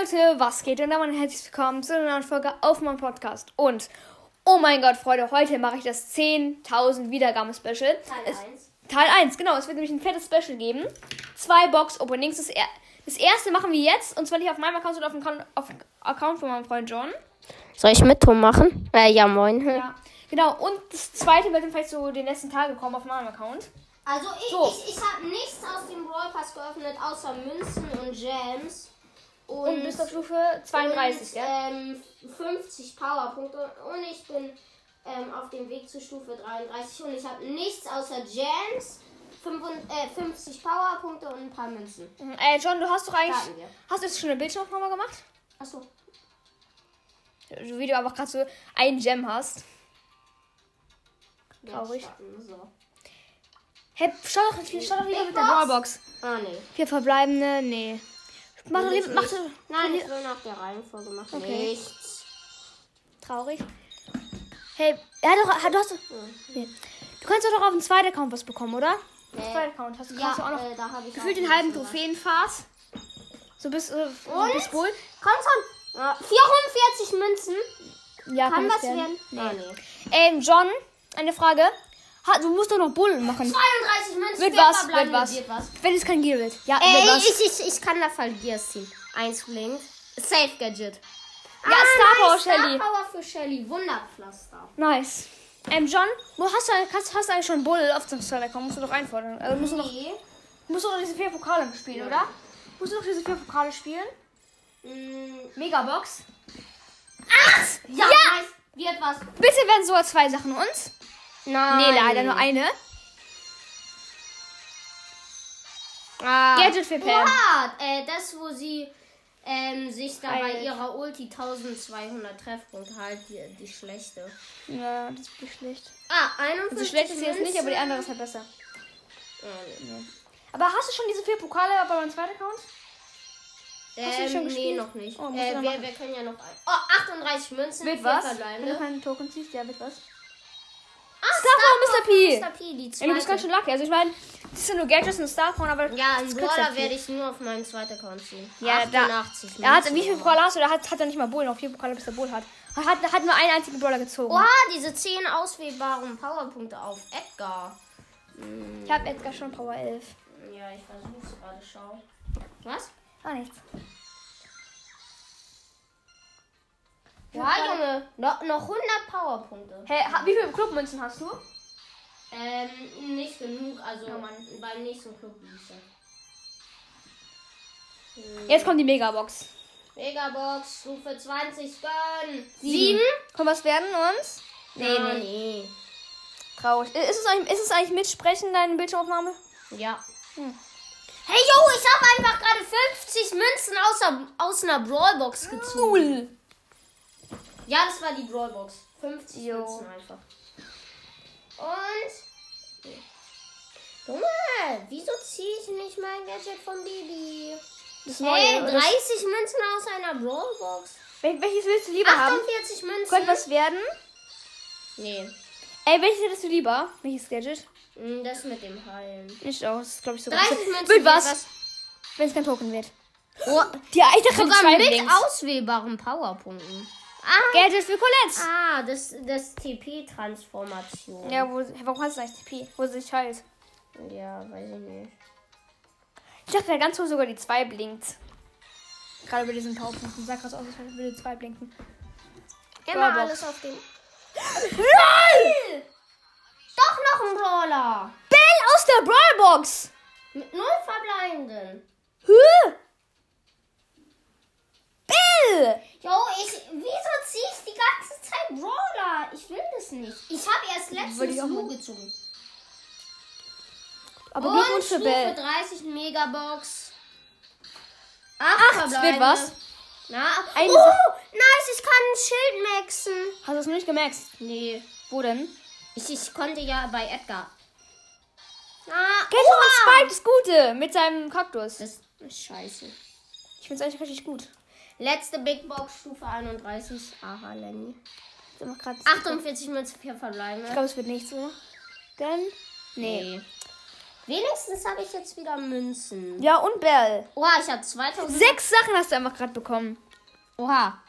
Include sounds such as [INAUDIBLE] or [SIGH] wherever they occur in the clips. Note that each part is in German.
Leute, was geht? Und damit herzlich willkommen zu einer neuen Folge auf meinem Podcast. Und, oh mein Gott, Freunde, heute mache ich das 10.000 Wiedergaben-Special. Teil Es- 1. Teil 1, genau. Es wird nämlich ein fettes Special geben. Zwei Box-Openings. Das, er das erste machen wir jetzt. Und zwar nicht auf meinem Account, sondern auf dem, Account- auf dem Account von meinem Freund John. Soll ich mit Tom machen? Äh, ja, moin. Ja, genau. Und das zweite wird dann vielleicht so den letzten Tage kommen auf meinem Account. Also ich, So. ich, ich habe nichts aus dem Brawl Pass geöffnet, außer Münzen und Gems. Und, Und bis auf Stufe 32, und, gell? ähm, 50 Powerpunkte und ich bin ähm, auf dem Weg zur Stufe 33 und ich habe nichts außer Gems, 55, äh, 50 Powerpunkte und ein paar Münzen. Mhm. Äh, John, du hast doch eigentlich. Hast du jetzt schon eine Bildschirmaufnahme gemacht? Achso. Wie du einfach gerade so ein Gem hast. Traurig. So. Hey, schau doch, schau doch Big mit der Box? Brawlbox. Ah, nee. Vier verbleibende, nee. Mach mach nicht. doch. Nein, ich will nach der Reihenfolge machen. Okay. Nichts. Traurig. Hey, ja doch, du hast doch. Nee. Du kannst doch auf dem zweiten Account was bekommen, oder? Auf dem zweiten Account hast du, Ja, du auch noch äh, da habe ich gefühlt auch den halben. Trophäenfass. So bis, äh, Und? bis Bull. Komm schon. Ja, 44 Münzen. Ja, Kann es was werden? Nee. Ah, nee. Ähm, John, eine Frage. Ha, du musst doch noch Bullen machen. 32 Münzen. Wird wer was, wird was. Wird was. Wenn es kein Gear wird. Ja, Ey, wird was. ich, ich, ich kann da Fall Gears ziehen. Eins blinkt. Safe Gadget. Ja, Star Power nice. Shelly. Star Power für Shelly. Wunderpflaster. Nice. Ähm, John, wo hast du, hast, hast du eigentlich schon Bull auf dem Server kommen? Musst du doch einfordern. Also musst du noch, Nee. musst du doch diese vier Pokale spielen, oder? Musst du doch diese vier Pokale spielen? Mm, Megabox. ja, nice. Wird was. Bitte werden sogar zwei Sachen uns. Nein. Nee, leider nur eine. Ah. Gadget für Pam. Oha, äh, das, wo sie ähm, sich da bei ihrer Ulti 1200 Treffpunkte halt, die, die schlechte. Ja, das ist wirklich schlecht. Ah, 51 Also schlecht ist sie jetzt nicht, aber die andere ist halt besser. Ah, nee. Aber hast du schon diese vier Pokale bei meinem zweiten Account? Hast du Ähm, schon nee, gespielt? noch nicht. Oh, äh, wir, wir können ja noch ein. Oh, 38 Münzen. Mit was? Wenn du keinen Token ziehst, ja, mit was? P. Mr. P, die zweite. du bist ganz schön lucky. Also ich meine, das sind nur Gadgets und Starporn, aber ja, das Brawler viel. werde ich nur auf meinem zweiten Account ziehen. Ja, da- 88 Er hat, wie viele Brawler hast du? Der hat, hat er nicht mal Bull, noch vier Pokale, bis der Bull hat. Er hat, hat nur einen einzigen Brawler gezogen. Oha, diese 10 auswählbaren Powerpunkte auf Edgar. Ich habe Edgar schon Power 11. Ja, ich versuch's gerade, schau. Was? Ah, nichts. Ja, Junge, noch, noch 100 Powerpunkte. Hey, wie viele Clubmünzen hast du? Ähm, nicht genug, also Ja, beim nächsten Club Booster. Jetzt kommt die Megabox. Megabox, Stufe 20, gönn. Sieben? Kann was werden uns? Nee, nee. nee. Traurig. Ist es eigentlich, ist es eigentlich mitsprechen, deine Bildschirmaufnahme? Ja. Hm. Hey, yo, ich habe einfach gerade 50 Münzen aus, der, aus einer Brawlbox gezogen. Cool. Ja, das war die Brawlbox. 50 Jo. Münzen einfach. Und. Junge, wieso ziehe ich nicht mein Gadget von Bibi? Das Hey, neue. 30 oder? Münzen aus einer Brawlbox. Wel welches willst du lieber haben? 48 Münzen. Könnte was werden? Nee. Ey, welches hättest du lieber? Welches Gadget? Mm, Das mit dem Heilen. Nicht aus, glaube ich sogar. 30 Münzen. Wird was, was? wenn es kein Token wird. Oh, Ja, ich dachte sogar mit auswählbaren Powerpunkten. Ah, Gadget für Colette. ah das, das TP-Transformation. Ja, wo, warum du eigentlich TP? Wo sie sich heilt. ja, weiß ich nicht. Ich dachte, ganz hoch sogar die 2 blinkt. Gerade bei diesen Powerpunkten. Sah gerade aus, als würde die 2 blinken. Immer Brawlbox. alles auf den. LOL! Doch noch ein Brawler. Bell aus der Brawlbox! Mit null Verbleibenden. Hä? Bell! Jo, ich. Wieso zieh ich die ganze Zeit Brawler? Ich will das nicht. Ich habe erst letztens Lu gezogen. Aber Und Glückwunsch für Bell. 30 Megabox. Acht Verbleibende. wird was? Na, Eine oh, nice, ich kann ein Schild maxen. Hast du es nicht gemerkt? Nee. Wo denn? Ich, ich konnte ja bei Edgar. Ah, Gadget von Spike, das Gute, mit seinem Kaktus. Das ist scheiße. Ich finde es eigentlich richtig gut. Letzte Big Box, Stufe 31. Aha, Lenny. Ich mach grad- 48 Münzen, 4 verbleiben. Ich glaube, es wird nichts, oder? Denn? Nee. Nee. Wenigstens habe ich jetzt wieder Münzen. Ja, und Bell. Oha, ich habe 2000. Sechs Sachen hast du einfach gerade bekommen. Oha.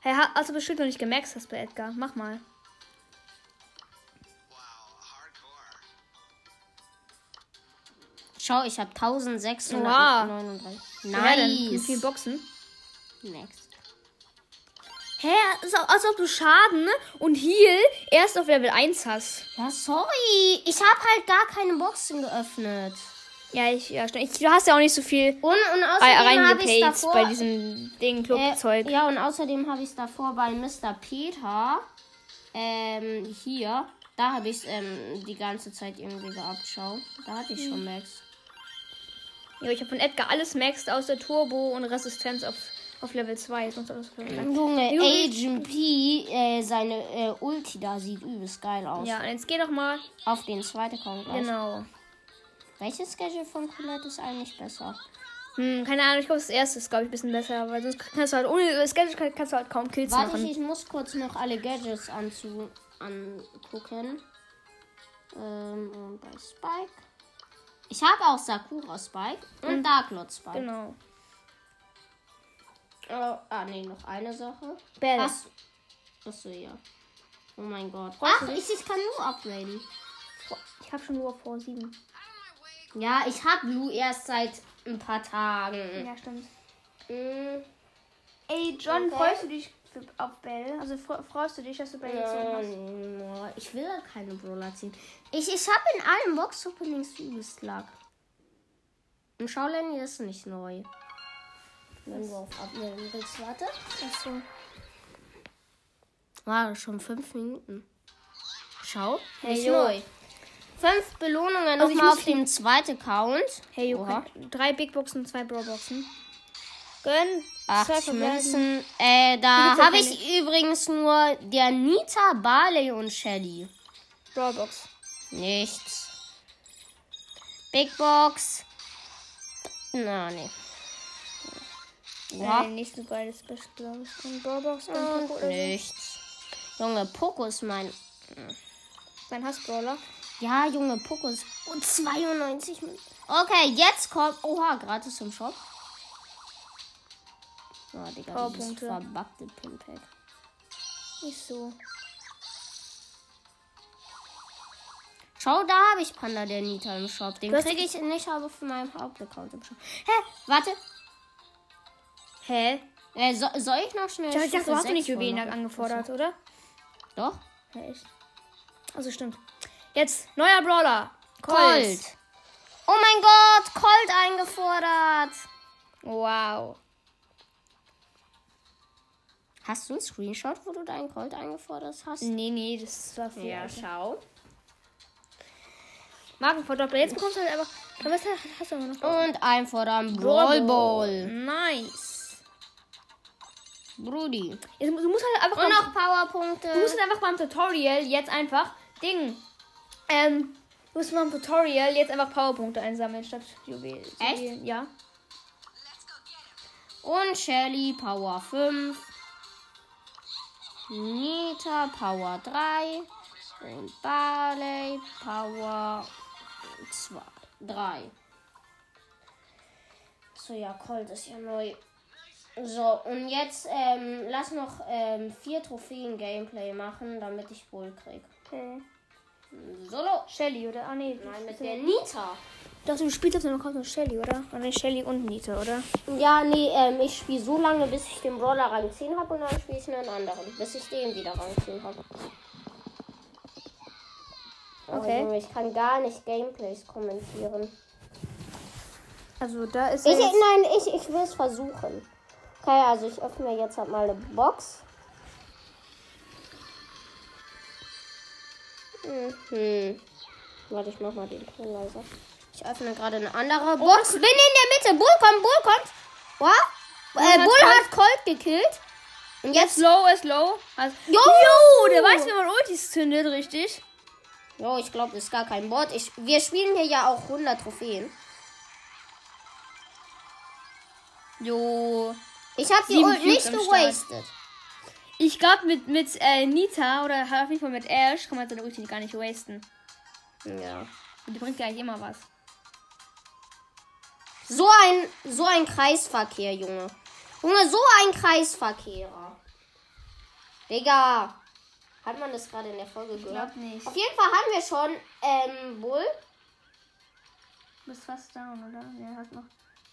Hey, ha- hast du bestimmt noch nicht gemerkt, hast bei Edgar. Mach mal. Schau, ich habe 1639. Ja, dann mit Nice. vielen Boxen. Next. Hä? Als ob du Schaden und Heal erst auf Level 1 hast. Ja, sorry. Ich habe halt gar keine Boxen geöffnet. Ja, ich, ja. Ich, du hast ja auch nicht so viel Und, und außerdem habe ich davor... bei diesem Ding, Clubzeug. Äh, ja, und außerdem habe ich es davor bei Mr. Peter. Ähm, hier. Da habe ich es ähm, die ganze Zeit irgendwie gehabt. Schau. Da hatte ich schon Max. Ja, ich habe von Edgar alles maxed außer Turbo und Resistenz auf, auf Level 2. Sonst alles auf Level 1. Junge. Agent P, äh, seine äh, Ulti da sieht übelst geil aus. Ja, und jetzt geh doch mal. Auf den zweiten Account gleich. Genau. Welches Schedule von Colette ist eigentlich besser? Hm, keine Ahnung, ich glaube, das erste ist, glaube ich, ein bisschen besser, weil sonst kannst du halt ohne das Gadget kann- kannst du halt kaum Kills Warte, machen. ich, ich muss kurz noch alle Gadgets anzu angucken. Ähm, und bei Spike. Ich habe auch Sakura Spike und Darklord Spike. Genau. Oh, ah, nee, noch eine Sache. Bell. Ach, achso, ja. Oh mein Gott. Freust Ach, ich, ich kann nur upgraden. Ich habe schon nur vor 7. Ja, ich habe Blue erst seit ein paar Tagen. Ja, stimmt. Mm, Ey, John, Okay. freust du dich auf Bell? Also fre- freust du dich, dass du Bell gezogen Ja, hast? ich will halt keine Brawler ziehen. Ich, ich habe in allen Box-Openings übelst Luck. Und schau, Lenny, das ist nicht neu. Wenn du auf Abmelden willst, warte. Achso. War schon fünf Minuten. Schau, Hey, nicht neu. Fünf Belohnungen Also nochmal auf dem zweiten Account. Hey, jo, drei Big Boxen, zwei Brawl Boxen. Gönn. zwei 80 verbleiben. Münzen. Äh, da habe ich übrigens nur der Nita, Barley und Shelly. Brawl Box. Nichts. Big Box. Na, nee. Ja. Nächste beide Special, glaube ich. Und Brawl Box und Und Poco oder so. nichts. Junge, Poco ist mein. Sein Hassbrawler. Ja, Junge, Poco ist. Und 92 Münzen. Okay, jetzt kommt. Oha, gratis im Shop. Oh, Digga, dieses Powerpunkte. verbackte Pimpack. Nicht so. Schau, da habe ich Panda der Nita im Shop. Den kriege ich nicht, aber für meinen Hauptaccount im Shop. Hä? Warte. Hä? Äh, so, soll ich noch schnell. Ich dachte, du hast nicht Juwelen angefordert, oder? Doch. Ja, echt. Also stimmt. Jetzt, neuer Brawler. Colt. Oh mein Gott, Colt eingefordert. Wow. Hast du einen Screenshot, wo du deinen Colt eingefordert hast? Nee, nee, das war viel. Ja, Alter. schau. Markenverdoppler. Jetzt bekommst du halt einfach. Was hast du noch? Und einfordern Brawl Ball. Nice. Brudi. Jetzt, du musst halt einfach Und noch Powerpunkte. du musst halt einfach beim Tutorial jetzt einfach Ding. Ähm, du musst beim Tutorial jetzt einfach Powerpunkte einsammeln statt Juwelen. Echt? Ja. Und Shelly Power 5. Nita Power 3. Und Barley Power 2. 3. So, ja, Colt ist ja neu. So, und jetzt ähm, lass noch ähm, vier Trophäen-Gameplay machen, damit ich Bull krieg. Okay. Solo. Shelly, oder? Ah, nee. Nein, mit der Nita. Dachte, du spielst auf deinem Account mit Shelly, oder? Oder nicht Shelly und Nita, oder? Ja, nee, ähm, ich spiele so lange, bis ich den Brawler Rang 10 habe und dann spiele ich einen anderen, bis ich den wieder Rang 10 habe. Okay. Oh, ich kann gar nicht Gameplays kommentieren. Also, da ist Ich, nein, ich, ich will es versuchen. Okay, also ich öffne jetzt halt mal eine Box. Mhm. Warte, ich mach mal den Ton leiser. Ich öffne gerade eine andere Box. Bin in der Mitte. Bull kommt, Bull kommt. What? Äh, hat Bull hat Colt gekillt. Und jetzt. Low ist low. Also, Jo! Jo, der weiß, wie man Ultis zündet, richtig? Jo, ich glaube, das ist gar kein Bot. Ich, wir spielen hier ja auch 100 Trophäen. Jo. Ich habe die Ult nicht gewastet. Ich glaube, mit, mit äh, Nita oder auf jeden Fall mit Ash kann man seine Ulti gar nicht wasten. Ja. Die bringt ja eigentlich immer was. So ein, so ein Kreisverkehr, Junge. Junge, so ein Kreisverkehr. Digga. Hat man das gerade in der Folge Ich gehört? glaub nicht. Auf jeden Fall haben wir schon, ähm, Bull. Du bist fast down, oder? Ja, hast noch.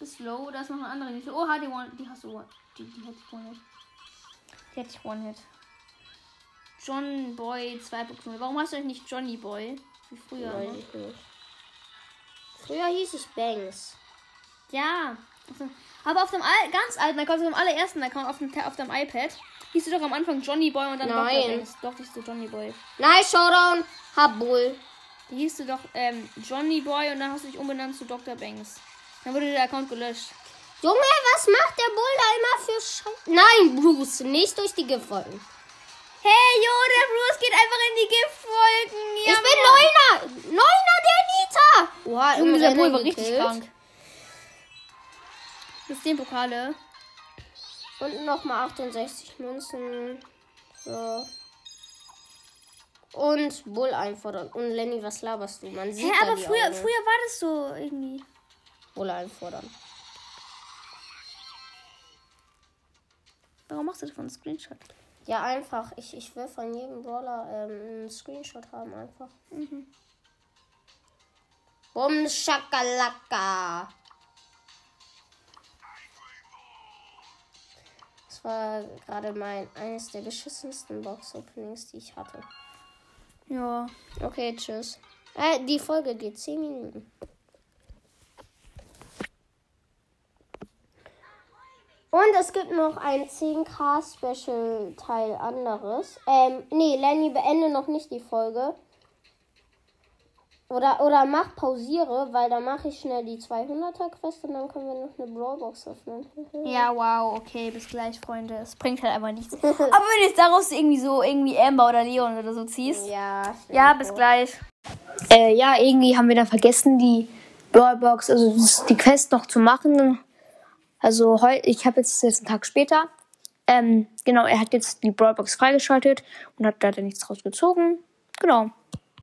Bist low, da ist noch eine andere. Die, oh, die, one, die hast du one. Die, die hätte ich one-hit. Die hätte ich one-hit. John Boy 2.0. Warum hast du eigentlich nicht Johnny Boy? Wie früher. Weiß ne? ich nicht. Früher hieß ich Banks. Ja. Aber auf dem Al ganz alten Account, auf dem allerersten Account, auf dem, auf dem iPad, hieß du doch am Anfang Johnny Boy und dann Nein. Dr. Banks. Doch, hieß du Johnny Boy. Nice Showdown. Hab Bull. Die hieß du doch ähm, Johnny Boy und dann hast du dich umbenannt zu Dr. Banks. Dann wurde der Account gelöscht. Junge, was macht der Bull da immer für Scheiße? Nein, Bruce, nicht durch die Giftwolken. Hey, jo, der Bruce geht einfach in die Giftwolken. Ja, ich bin Neuner. Neuner der Nita. Oha, Junge, irgendeiner Bull war richtig krank. Systempokale. Und nochmal 68 Münzen. So. Und Bull einfordern. Und Lenny, was laberst du? Man sieht Hä, da aber früher, Augen. früher war das so irgendwie. Bull einfordern. Warum machst du davon einen Screenshot? Ja, einfach. Ich, ich will von jedem Brawler ähm, einen Screenshot haben, einfach. Mhm. Bum, Schakalaka. Das war gerade mein eines der beschissensten Box-Openings, die ich hatte. Ja. Okay, tschüss. Äh, die Folge geht 10 Minuten. Und es gibt noch ein 10k Special Teil anderes. Ähm, nee, Lenny, beende noch nicht die Folge. Oder, oder mach pausiere, weil dann mache ich schnell die 200er Quest und dann können wir noch eine Brawlbox öffnen. [LAUGHS] Ja, wow, okay, bis gleich, Freunde. Es bringt halt einfach nichts. [LAUGHS] Aber wenn du jetzt daraus irgendwie so irgendwie Amber oder Leon oder so ziehst. ja, Ja, bis gleich. Äh, ja, irgendwie haben wir dann vergessen, die Brawlbox, also die Quest noch zu machen. Also heute, ich habe jetzt, jetzt einen Tag später. Ähm, genau, er hat jetzt die Brawlbox freigeschaltet und hat da nichts draus gezogen. Genau.